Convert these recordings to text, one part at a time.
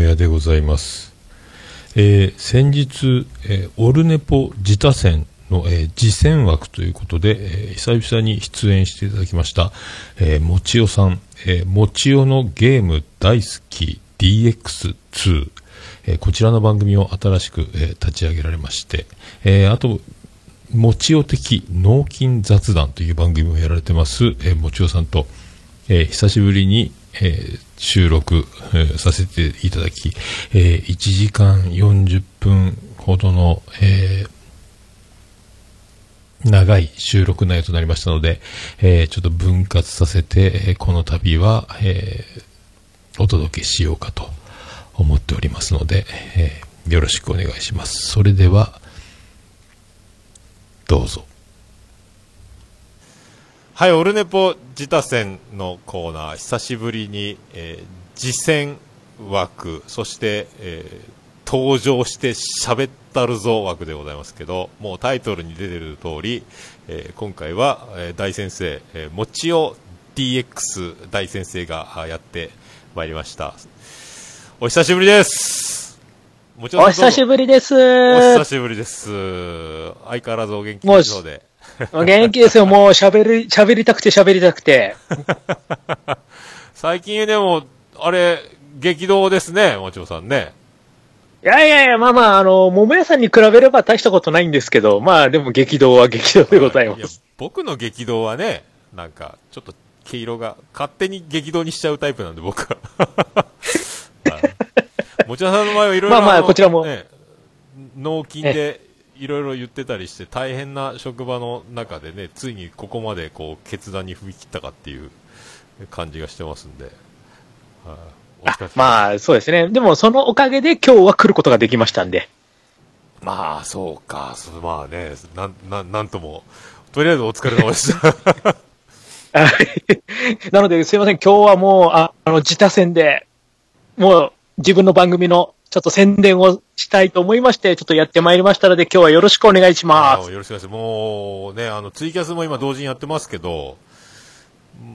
もやでございます。えー先日、えーオルネポ自他戦の、えー次戦枠ということで、えー久々に出演していただきました、えー、もちおさん、えー、もちおのゲーム大好き DX2、えーこちらの番組を新しく、えー立ち上げられまして、えーあと、もちお的脳筋雑談という番組をやられてます、えーもちおさんと、えー久しぶりに、えー収録、えーさせていただき、えー1時間40分ほどの、え長い収録内容となりましたので、えーちょっと分割させて、えこの度は、えお届けしようかと思っておりますので、えよろしくお願いします。それでは、どうぞ。はい、オルネポ自他戦のコーナー、久しぶりに、えー、次戦枠、そして、えー登場して喋ったるぞ枠でございますけど、もうタイトルに出てる通り、えー今回は、えー大先生、えー、もちお DX 大先生があやってまいりました。お久しぶりです。もちお久しぶりです。お久しぶりです。相変わらずお元気ですので。お元気ですよ。もう喋り、喋りたくて喋りたくて。最近でも、あれ、激動ですね、もちろさんね。いやいやいや、まあまあ、あの、桃屋さんに比べれば大したことないんですけど、まあでも激動は激動でございまやす。僕の激動はね、なんか、ちょっと毛色が、勝手に激動にしちゃうタイプなんで、僕は。はいもちろさんの場合はいろいろまあまあのこちらもね、納金でいろいろ言ってたりして、大変な職場の中でね、ついにここまでこう、決断に踏み切ったかっていう感じがしてますんで。はいお疲れ様ですまあ、そうですね。でも、そのおかげで今日は来ることができましたんで。まあ、そうか、まあね、なん、なん、なんとも、とりあえずお疲れ様でした。はい なので、すいません。今日はもう、ああの、自他戦で、もう、自分の番組の、ちょっと宣伝をしたいと思いまして、ちょっとやってまいりましたので、今日はよろしくお願いしあます。よろしくお願いします。もうね、あの、ツイキャスも今同時にやってますけど、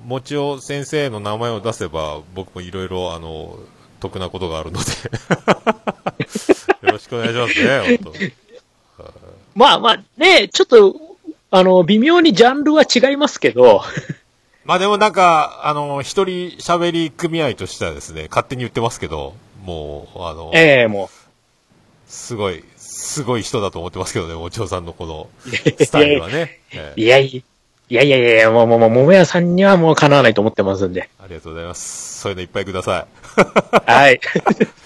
もちお先生の名前を出せば、僕もいろいろ、あの、得なことがあるので、よろしくお願いしますね、本まあまあ、ね、ちょっと、あの、微妙にジャンルは違いますけど、まあでもなんか、あの、一人喋り組合としてはですね、勝手に言ってますけど、もう、あの、ええもすごい、すごい人だと思ってますけどね、おさんのこのう。スタイルはね。ええいやいやいやいやいや、もう、もう、もう、桃屋さんにはもうかなわないと思ってますんで。ありがとうございます。そういうのいっぱいくださ はい。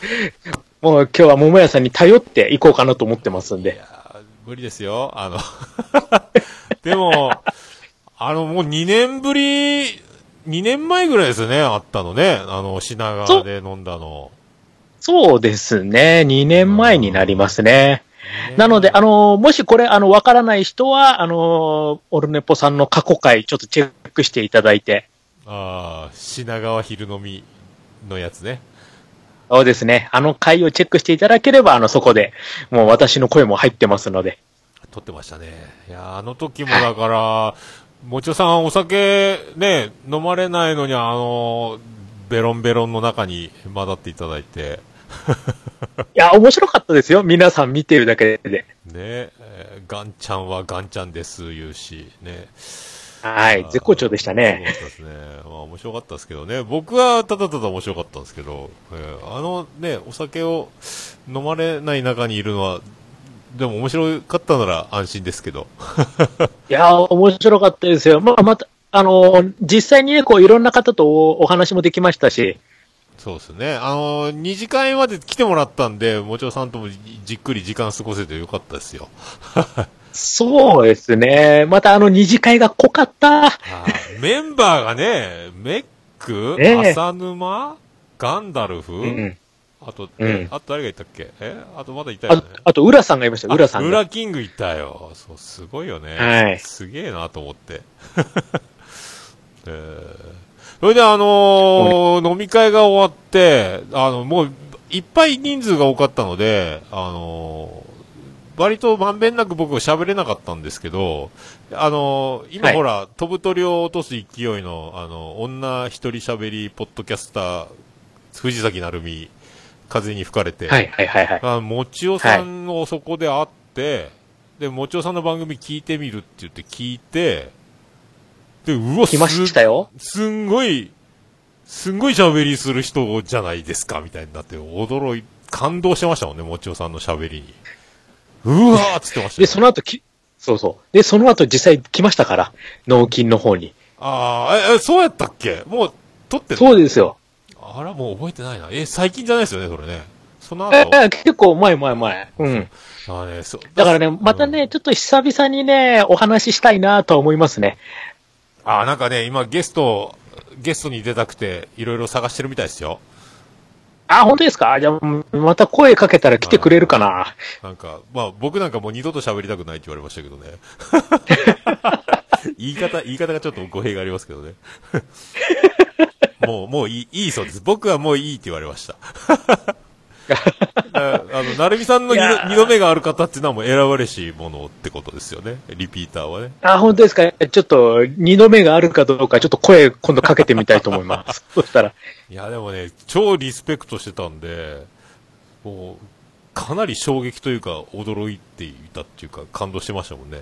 もう今日は桃屋さんに頼っていこうかなと思ってますんい。いで。やー無理ですよ。あの、でも、あの、もう2年ぶり、2年前ぐらいですね、あったのね。あの、品川で飲んだの。そうですね。2年前になりますね。なので、あの、もしこれ、あの、わからない人は、あの、オルネポさんの過去回、ちょっとチェックしていただいて、ああ、品川昼飲みのやつね。そうですね。あの回をチェックしていただければ、あの、そこで、もう私の声も入ってますので。撮ってましたね。いやーあの時もだから、もちおさんお酒ね、飲まれないのにあの、ベロンベロンの中に混ざっていただいて、いや、面白かったですよ。皆さん見てるだけで。ね、えーガンちゃんはガンちゃんです、言うし、ね。はい。絶好調でしたね。そうですね。まあ面白かったですけどね。僕はただただ面白かったんですけど、えーあのね、お酒を飲まれない中にいるのは、でも面白かったなら安心ですけど。いや、面白かったですよ。まあ、また、あの、実際にね、こう、いろんな方とおお話もできましたし、そうですね。あのー、二次会まで来てもらったんで、もちろさんともじじっくり時間過ごせてよかったですよ。そうですね。またあの二次会が濃かった。はいメンバーがね、メック、ええ浅沼、ガンダルフ、うん。あと、うんあと誰がいたっけ？えあとまだいたよあね。あと、浦さんがいました、浦さんが。ウラキングいたよ。そう、すごいよね。はいすげえなと思って。えーそれであのー飲み会が終わって、あの、もう、いっぱい人数が多かったので、あのー割とまんべんなく僕は喋れなかったんですけど、あのー今はいほら、飛ぶ鳥を落とす勢いの、あの、女一人喋りポッドキャスター、藤崎成美風に吹かれて。はいはいはいはい。あ、もちおさんをそこで会って、で、もちおさんの番組聞いてみるって言って聞いて、で、うわ、来ましたよ。すすんごい、すんごい喋りする人じゃないですか、みたいになって、驚い、感動してましたもんね、もちおさんの喋りに。うわーっつってましたで、よ、その後き、そうそう。で、その後実際来ましたから、納金の方に。ああ、え、え、そうやったっけ？もう、撮ってるそうですよ。あら、もう覚えてないな。え、最近じゃないですよね、それね。そのえ後？え結構前前前。うん。あーね、そう。だからね、またね、ちょっと久々にね、お話ししたいなとは思いますね。あーなんかね、今ゲスト、ゲストに出たくて、いろいろ探してるみたいですよ。あ、本当ですか？じゃあ、また声かけたら来てくれるかな。なんか、まあ僕なんかもう二度と喋りたくないって言われましたけどね。言い方、言い方がちょっと語弊がありますけどね。もう、もういい、いいそうです。僕はもういいって言われました。ああの、なるみさんの二度二度目がある方っていうのはもう選ばれしものってことですよね。リピーターはね。あ、本当ですか？ちょっと、二度目があるかどうか、ちょっと声今度かけてみたいと思います。そしたら。いや、でもね、超リスペクトしてたんで、もう、かなり衝撃というか、驚いていたっていうか、感動してましたもんね。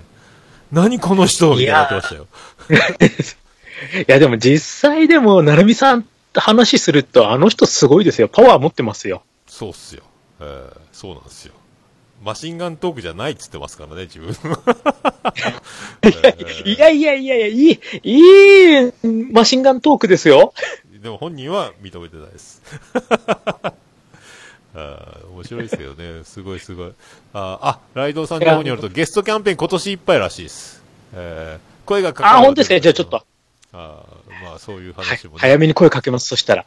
何この人みたいになってましたよ。いや、でも実際でも、なるみさんと話すると、あの人すごいですよ。パワー持ってますよ。そうっすよ。えーそうなんですよ。マシンガントークじゃないっつってますからね、自分。いやいやいやいや、いい、いいマシンガントークですよ。でも本人は認めてないです。あー面白いですけどね、すごいすごい。あー、あライドウさんの方によると、ゲストキャンペーン今年いっぱいらしいです。えー声がかかるあ、本当ですかじゃあちょっと、あーまあそういうはい話もね。早めに声かけます、そしたら。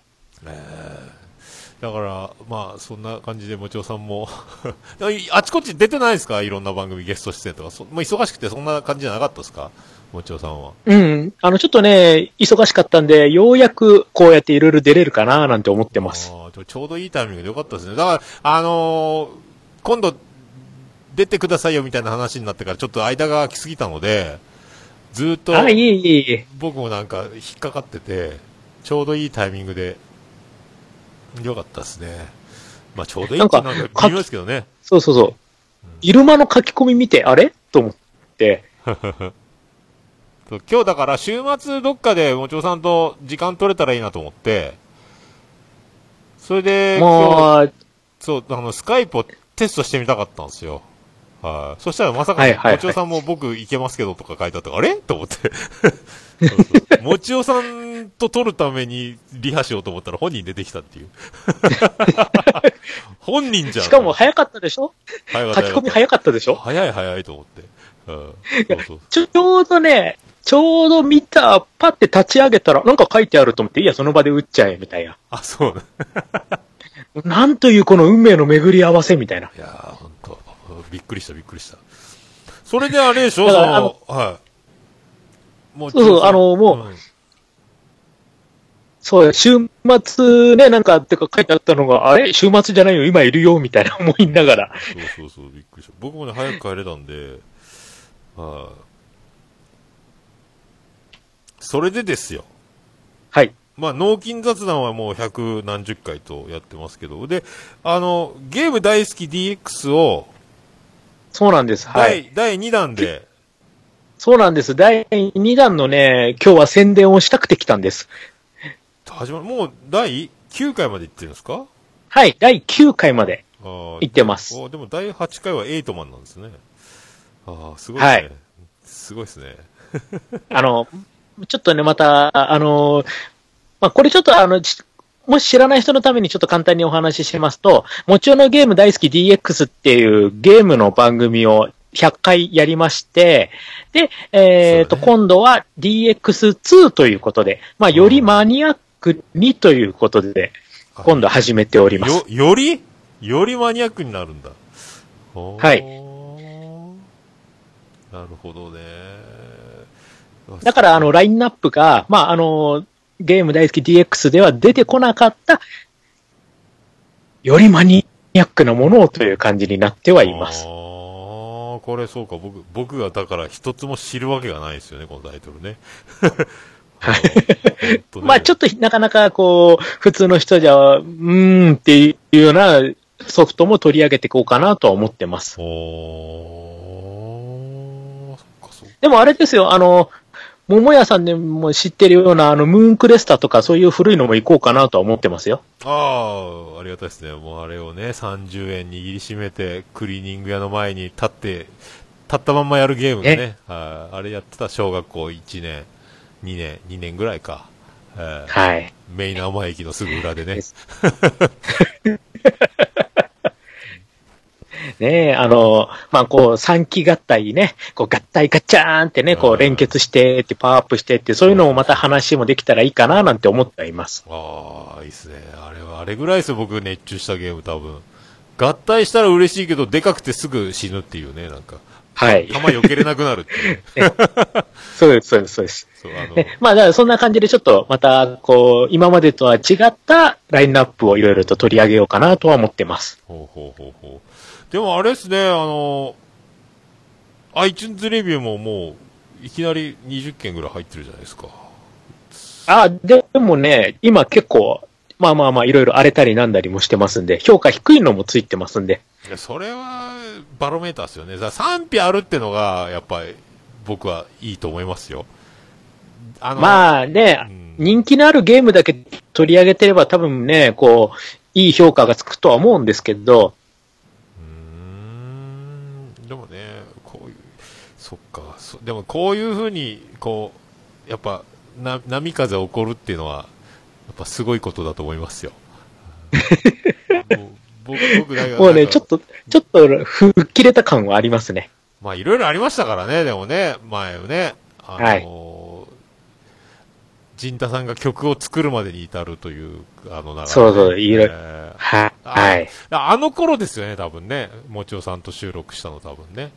だから、まあ、そんな感じで、もちおさんも あちこち出てないですか？いろんな番組ゲスト出演とか。そもう忙しくてそんな感じじゃなかったですか？もちおさんは。うん。あの、ちょっとね、忙しかったんで、ようやくこうやっていろいろ出れるかななんて思ってます。ちょうどいいタイミングでよかったですね。だから、あのー今度、出てくださいよみたいな話になってから、ちょっと間が空きすぎたので、ずーっと。僕もなんか引っかかってて、ちょうどいいタイミングで、よかったですね。まあ、ちょうどいいっていうのはなんか微妙ですけどね。そうそうそう。イルマの書き込み見て、あれ？と思って、今日だから週末どっかでもちおさんと時間取れたらいいなと思って、それで、今日もう、そう、あの、スカイプをテストしてみたかったんですよ。はい。そしたらまさか、もちおさんも僕いけますけどとか書いてあったから、あれ？と思って。もちおさんと撮るためにリハしようと思ったら本人出てきたっていう。本人じゃん。しかも早かったでしょ？早かった書き込み早かったでしょ？早い早いと思って。うん。そうそう。ちょうどね、ちょうど見た、パって立ち上げたら、なんか書いてあると思って、いや、その場で打っちゃえ、みたいな。あ、そうね。なんというこの運命の巡り合わせ、みたいな。いやびっくりした、びっくりした。それであれでしょ？だその、はい。もそうそうあのもうそう、週末ね、なんか、ってか書いてあったのが、あれ？週末じゃないよ、今いるよ、みたいな思いながら。そうそうそう、びっくりした。僕もね、早く帰れたんで、はい。それでですよ。はい。まあ、脳筋雑談はもう百何十回とやってますけど、で、あの、ゲーム大好き DX を、そうなんです。はい。第、第2弾で、そうなんです。第2弾のね、今日は宣伝をしたくて来たんです。始まる、もう第9回まで行ってるんですか？はい。第9回まで行ってます。おでも第8回はエイトマンなんですね。ああ、すごいですね。はいすごいですね。あの、ちょっとね、また、あの、まあ、これちょっとあの、ちもし知らない人のためにちょっと簡単にお話ししますと、もちろんのゲーム大好き DX っていうゲームの番組を100回やりまして、で、えっ、と、そうだね今度は DX2 ということで、まあ、よりマニアックにということで、あ今度始めております。よ、より？よりマニアックになるんだ。はい。なるほどね。だから、あの、ラインナップが、まあ、あの、ゲーム大好き DX では出てこなかった、よりマニアックなものをという感じになってはいますあ。あ、これそうか、僕、僕がだから一つも知るわけがないですよね、このタイトル ね。まあちょっとなかなかこう、普通の人じゃ、うーんっていうようなソフトも取り上げていこうかなとは思ってます。おー。でもあれですよ、あの、桃屋さんでも知ってるような、あの、ムーンクレスタとかそういう古いのも行こうかなとは思ってますよ。ああ、ありがたいですね。もうあれをね、30円握りしめて、クリーニング屋の前に立って、立ったまんまやるゲームがね、はいあれやってた小学校1年、2年、2年ぐらいか。えーはい。メイナー前駅のすぐ裏でね ねえ、あの、まあ、こう、三機合体ね、こう、合体ガッチャーンってね、こう連結してって、パワーアップしてって、そういうのもまた話もできたらいいかな、なんて思ってはいます。ああ、いいっすね。あれは、あれぐらいですよ、僕熱中したゲーム多分。合体したら嬉しいけど、でかくてすぐ死ぬっていうね、なんか。はい。弾避けれなくなるっていう ね。そうです、そうです、そうです。そう、あの、ね、まあ、だからそんな感じでちょっと、また、こう、今までとは違ったラインナップをいろいろと取り上げようかなとは思ってます。ほうほうほうほう。でもあれですね、あの、iTunes レビューももう、いきなり20件ぐらい入ってるじゃないですか。あ、でもね、今結構、まあまあまあ、いろいろ荒れたりなんだりもしてますんで、評価低いのもついてますんで。いや、それは、バロメーターですよね。賛否あるってのが、やっぱり、僕はいいと思いますよ。あの、まあね、うん人気のあるゲームだけ取り上げてれば多分ね、こう、いい評価がつくとは思うんですけど、でもね、こういう、そっか、そでもこういうふうに、こう、やっぱ、な波風起こるっていうのは、やっぱすごいことだと思いますよ。も う僕、僕だけもうね、ちょっと、ちょっと、吹っ切れた感はありますね。まあ、いろいろありましたからね、でもね、前はね、あのー陣太さんが曲を作るまでに至るという、あの、流れそうそういろいは、い。あの頃ですよね、多分ね。もちおさんと収録したの多分ね。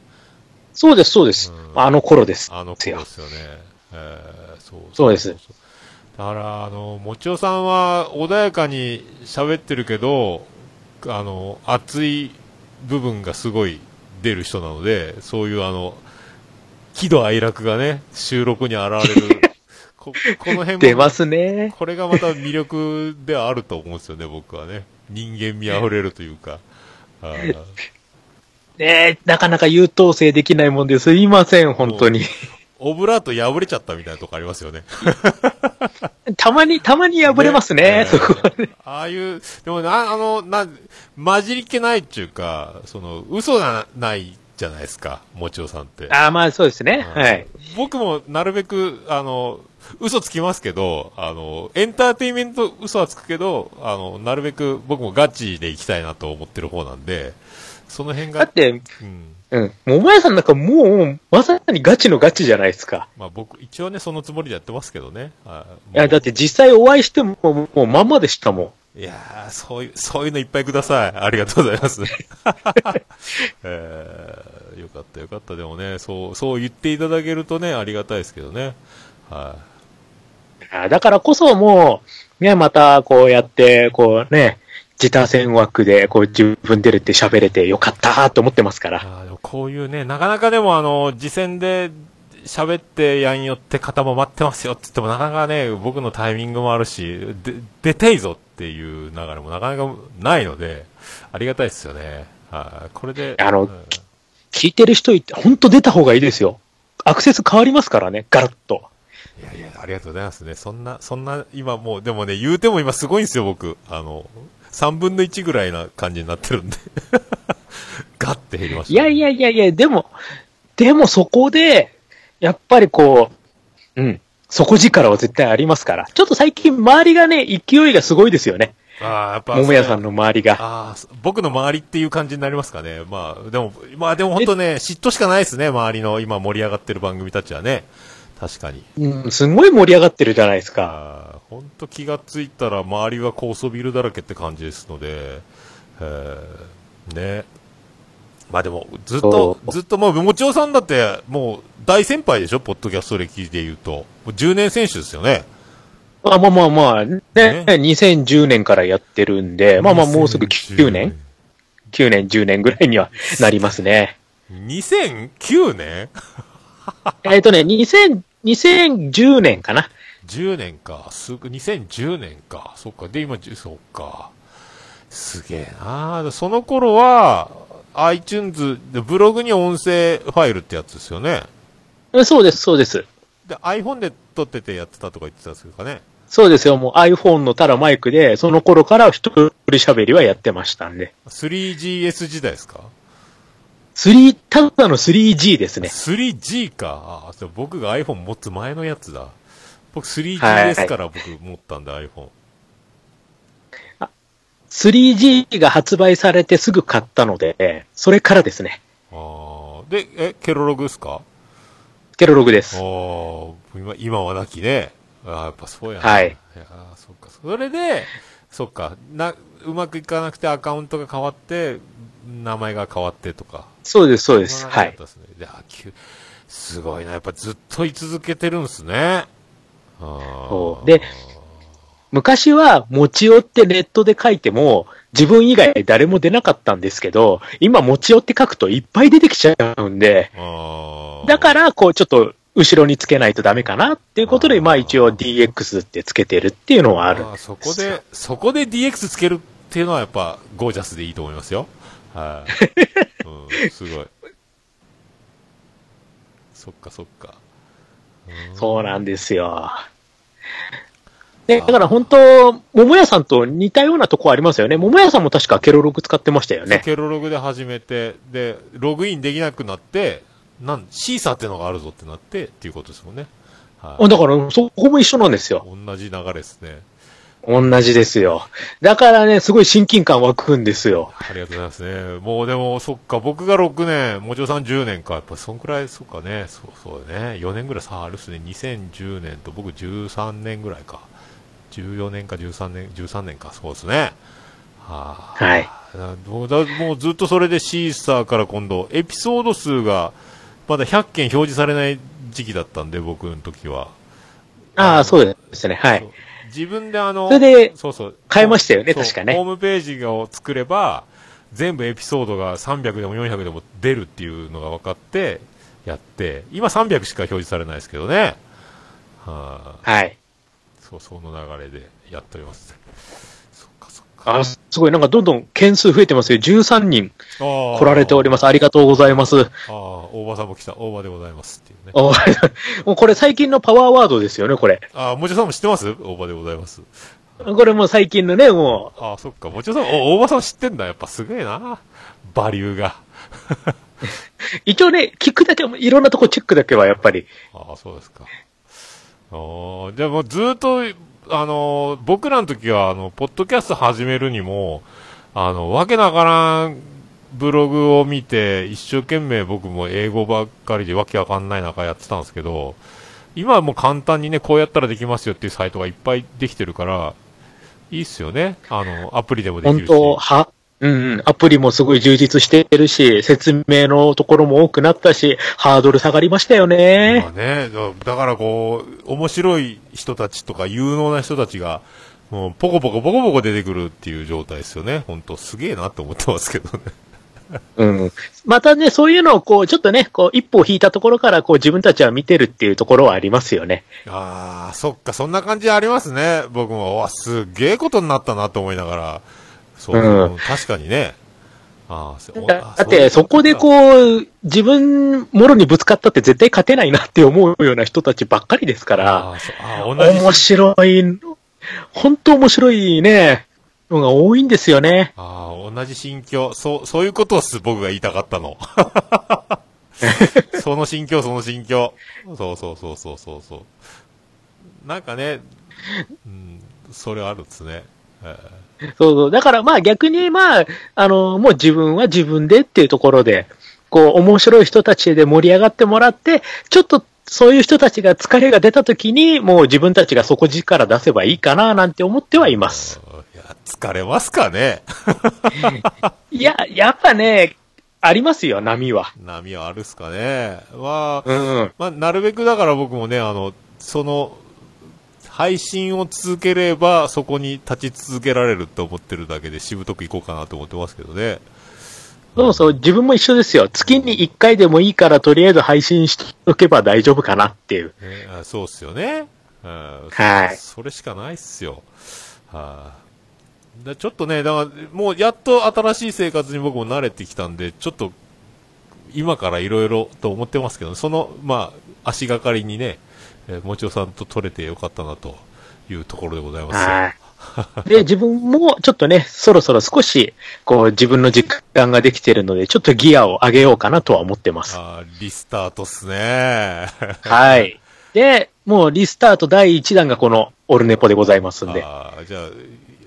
そうです、そうです。うんあの頃です。あの頃ですよね。えーそうそうですだから、あの、もちおさんは穏やかに喋ってるけど、あの、熱い部分がすごい出る人なので、そういうあの、喜怒哀楽がね、収録に現れる。こ この辺も、出ますね。これがまた魅力ではあると思うんですよね、僕はね。人間味あふれるというか。ねなかなか優等生できないもんですいません、本当に。オブラート破れちゃったみたいなとこありますよね。たまに、たまに破れますね、そこはね。ああいう、でもな、あの、な、混じりっ気ないっていうか、その、嘘がないじゃないですか、もちおさんって。ああ、まあそうですね。うんはい。僕もなるべく、あの、嘘つきますけど、あの、エンターテインメント嘘はつくけど、あの、なるべく僕もガチでいきたいなと思ってる方なんで、その辺が、だって、うん。うん。桃屋さんなんかもう、まさにガチのガチじゃないですか。まあ僕、一応ね、そのつもりでやってますけどね。はいや、だって実際お会いしても、もうまんまでしたもん。いやー、そういう、そういうのいっぱいください。ありがとうございます。えー、よかったよかった。でもね、そう、そう言っていただけるとね、ありがたいですけどね。はあだからこそもう、ね、またこうやって、こうね、自他戦枠でこう自分出れて喋れてよかったと思ってますかい。ら。こういうね、なかなかでもあの、次戦で喋ってやんよって方も待ってますよって言ってもなかなかね、僕のタイミングもあるし、で、出ていいぞっていう流れもなかなかないので、ありがたいですよね。はい。これで、あのうん聞いてる人いて、本当出た方がいいですよ。アクセス変わりますからね、ガラッと。いやいや、ありがとうございますね。そんな、そんな、今もう、でもね、言うても今すごいんですよ、僕。あの、3分の1ぐらいな感じになってるんで。ガッて減りました、いやいやいやいや、でも、でもそこで、やっぱりこう、うん、底力は絶対ありますから。ちょっと最近周りがね、勢いがすごいですよね。ああ、やっぱ。桃屋さんの周りが。ああ、そ僕の周りっていう感じになりますかね。まあ、でも、まあでも本当ね、嫉妬しかないですね、周りの今盛り上がってる番組たちはね。確かに。うん、すごい盛り上がってるじゃないですか。本当気がついたら周りが高層ビルだらけって感じですので、えーね。まあでも、ずっとずっともう、もちおさんだって、もう、大先輩でしょ？ポッドキャスト歴で言うと。もう10年選手ですよね。あまあまあまあ、ね、ね2010年からやってるんで、まあまあもうすぐ9年 ?9 年、10年ぐらいにはなりますね。2009年？えっとね、2000、2010年かな。10年か。すぐ、2010年か。そっか。で、今、10そっか。すげえなその頃は、iTunes でブログに音声ファイルってやつですよね。えそうです、そうです。で、iPhone で撮っててやってたとか言ってたんですかね。そうですよ。もう iPhone のただマイクで、その頃から一人喋りはやってましたんで。3GS 時代ですか？3、ただの 3G ですね。3G か。あ、僕が iPhone 持つ前のやつだ。僕 3GS はいから僕持ったんだ、iPhone。3G が発売されてすぐ買ったので、それからですね。あーで、え、ケロログですか？ケロログです。ああ、今、今はなきね。ああ、やっぱそうやな。はいいやーそっか。それで、そっか。な、うまくいかなくてアカウントが変わって、名前が変わってとか。そうです、そうです。はい。すごいな。やっぱずっと居続けてるんですね。あで昔は持ち寄ってネットで書いても、自分以外誰も出なかったんですけど、今持ち寄って書くといっぱい出てきちゃうんで、だから、こう、ちょっと、後ろにつけないとダメかなっていうことで、まあ一応 DX ってつけてるっていうのはある。あーそこで、そこで DX つけるっていうのはやっぱゴージャスでいいと思いますよ。はい。うん、すごい。そっかそっか。うんそうなんですよ。で、だから本当、桃屋さんと似たようなとこありますよね。桃屋さんも確かケロログ使ってましたよね。ケロログで始めて、で、ログインできなくなって、なん、シーサーってのがあるぞってなって、っていうことですもんね。はい。だから、そこも一緒なんですよ。同じ流れですね。同じですよ。だからね、すごい親近感湧くんですよ。ありがとうございますね。もうでも、そっか、僕が6年、もちろさん10年か。やっぱそんくらい、そっかね、そうそうだね。4年ぐらい差あるっすね。2010年と僕13年ぐらいか。14年か13年、13年か。そうですね。はあ、はい。だもうだもうずっとそれでシーサーから今度、エピソード数がまだ100件表示されない時期だったんで、僕の時は。ああ、そうですね。はい。自分であの、それでそうそう。変えましたよね確かねホームページを作れば、全部エピソードが300でも400でも出るっていうのが分かって、やって、今300しか表示されないですけどね。はあ、はい。そう、その流れでやっております。そっかそっか。あすごい、なんかどんどん件数増えてますよ。13人来られております。ありがとうございます。ああ、大場さんも来た。大場でございますっていうね。お もうこれ最近のパワーワードですよね、これ。ああ、もちろさんも知ってます？大場でございます。これもう最近のね、もああ、そっか。もちろさん、お大場さん知ってんだ。やっぱすげえな。バリューが。う、一応ね、聞くだけ、いろんなとこチェックだけはやっぱり。ああ、そうですか。ああ、じゃあもずっと、あの、僕らの時は、あの、ポッドキャスト始めるにも、あの、わけなからんブログを見て、一生懸命僕も英語ばっかりでわけわかんない中やってたんですけど、今はもう簡単にね、こうやったらできますよっていうサイトがいっぱいできてるから、いいっすよね。あの、アプリでもできるし。本当は、うんうん、アプリもすごい充実してるし、説明のところも多くなったし、ハードル下がりましたよまねあ。ね、だだからこう、面白い人たちとか有能な人たちが、もうポコポコポコポコ出てくるっていう状態ですよね。本当すげえなって思ってますけどね。うん。またね、そういうのをこう、ちょっとね、こう、一歩引いたところから、こう、自分たちは見てるっていうところはありますよね。ああ、そっか、そんな感じありますね。僕も、わ、すげえことになったなと思いながら。そう、うん確かにね。ああ、そおだって、そこでうこう、自分、もろにぶつかったって絶対勝てないなって思うような人たちばっかりですかあら、あそうああ同じ面白い、本当面白いね、のが多いんですよね。ああ、同じ心境。そう、そういうことっす、僕が言いたかったの。その心境、その心境。そうそうそうそうそうそう。なんかね、うん、それあるっすね。え そうそう。だからまあ逆にまあ、あの、もう自分は自分でっていうところで、こう、面白い人たちで盛り上がってもらって、ちょっとそういう人たちが疲れが出た時に、もう自分たちが底力出せばいいかななんて思ってはいます。いや、疲れますかね いや、やっぱね、ありますよ、波は。波はあるっすかね。まあ、うん。まあ、なるべくだから僕もね、あの、その、配信を続ければ、そこに立ち続けられるって思ってるだけで、しぶとくいこうかなと思ってますけどね。そうそう、自分も一緒ですよ。月に1回でもいいから、とりあえず配信しておけば大丈夫かなっていう。ねあそうっすよね。うんはいそれしかないっすよ。はい、だちょっとね、だから、もうやっと新しい生活に僕も慣れてきたんで、ちょっと、今からいろいろと思ってますけど、その、まあ、足がかりにね、えーもちおさんと取れてよかったなというところでございますよ。はい。で、自分もちょっとね、そろそろ少し、こう、自分の時間ができてるので、ちょっとギアを上げようかなとは思ってます。あーリスタートっすね。はい。で、もうリスタート第1弾がこのオルネポでございますんで、あーじゃあ、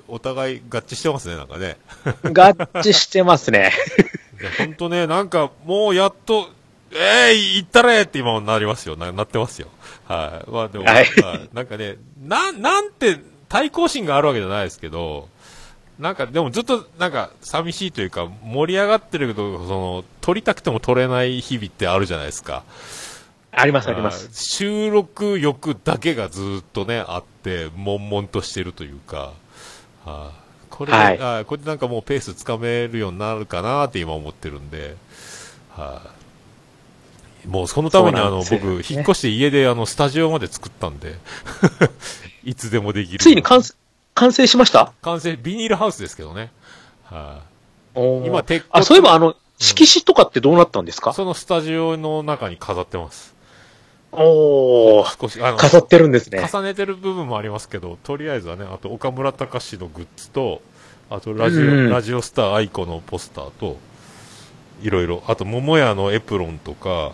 お互い合致してますね、なんかね。合致してますね。いや、ほんとね、なんか、もうやっと、えー、行ったれって今もなりますよ。な、なってますよ。はい。まあでも、はいはいなんかね、なん、なんて、対抗心があるわけじゃないですけど、なんか、でもずっと、なんか、寂しいというか、盛り上がってるけど、その、撮りたくても撮れない日々ってあるじゃないですか。ありますあります。収録欲だけがずっとね、あって、悶々としてるというか、はあ、これで、はいあこれでなんかもうペースつかめるようになるかなって今思ってるんで、はあ、もうそのためにあの、僕、引っ越して家であの、スタジオまで作ったんで、いつでもできる。ついに完成完成しました？完成、ビニールハウスですけどね。は今今鉄骨あ、そういえばあの、色紙とかってどうなったんですい、か、そのスタジオの中に飾ってます。おー、少し、あの、飾ってるんですね。重ねてる部分もありますけど、とりあえずはね、あと岡村隆史のグッズと、あとラジオ、うん。ラジオスター愛子のポスターと、いろいろ、あと桃屋のエプロンとか、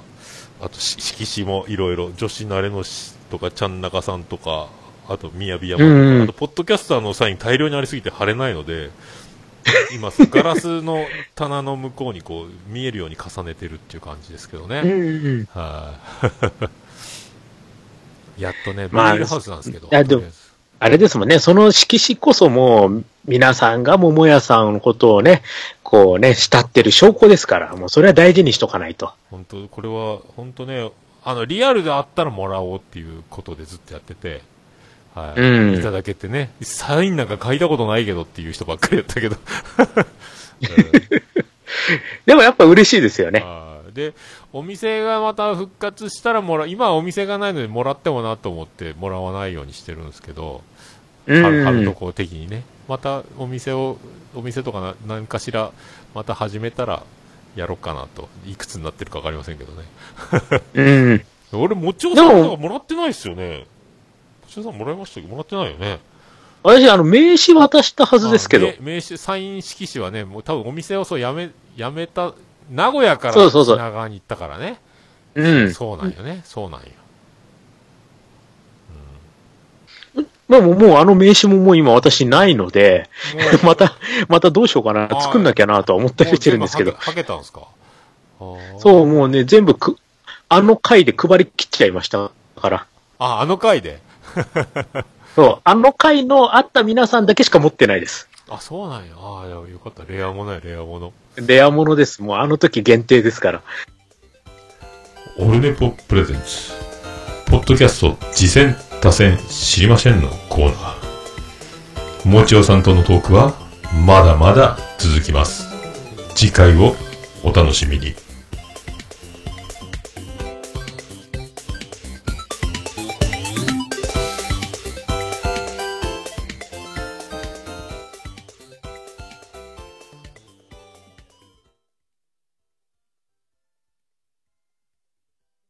あとし色紙もいろいろ、女子慣れのしとか、ちゃん中さんとか、あと宮城山とか、うんあとポッドキャスターのサイン大量にありすぎて貼れないので、今、ガラスの棚の向こうにこう、見えるように重ねてるっていう感じですけどね。うんうん。はい、やっとね、ビニまあールハウスなんですけど。あれですもんね、その色紙こそもう、皆さんが桃屋さんのことをね、こうね、慕ってる証拠ですから、もうそれは大事にしとかないと。本当、これは、本当ね、あの、リアルであったらもらおうっていうことでずっとやってて、はい。うんいただけてね、サインなんか書いたことないけどっていう人ばっかりだったけど。でもやっぱ嬉しいですよね。はいで、お店がまた復活したらもら、今はお店がないのでもらってもなと思ってもらわないようにしてるんですけど、うん春春とこう的にね、またお店を、お店とかな何かしらまた始めたらやろうかなと。いくつになってるかわかりませんけどね。うん。俺、もちおさんでもなんかもらってないっすよね。もちおさんもらいましたけど、もらってないよね。私、あの、名刺渡したはずですけどあ。名名刺、サイン色紙はね、もう多分お店をそうやめ、やめた、名古屋からそうそうそう品川に行ったからね。うん。そうなんよね。そうなんよ。まあもう、もうあの名刺ももう今私ないので、も また、またどうしようかな、作んなきゃなとは思ったりしてるんですけどもう。全部はけたんですか？そう、もうね、全部く、あの回で配り切っちゃいましたから。あ、あの回で？そう、あの回のあった皆さんだけしか持ってないです。あ、そうなんや。ああ、よかった。レアものや、レアもの。レアものです。もうあの時限定ですから。オルネポプレゼンツ。ポッドキャスト、次戦、打線、知りませんのコーナー。もちおさんとのトークは、まだまだ続きます。次回をお楽しみに。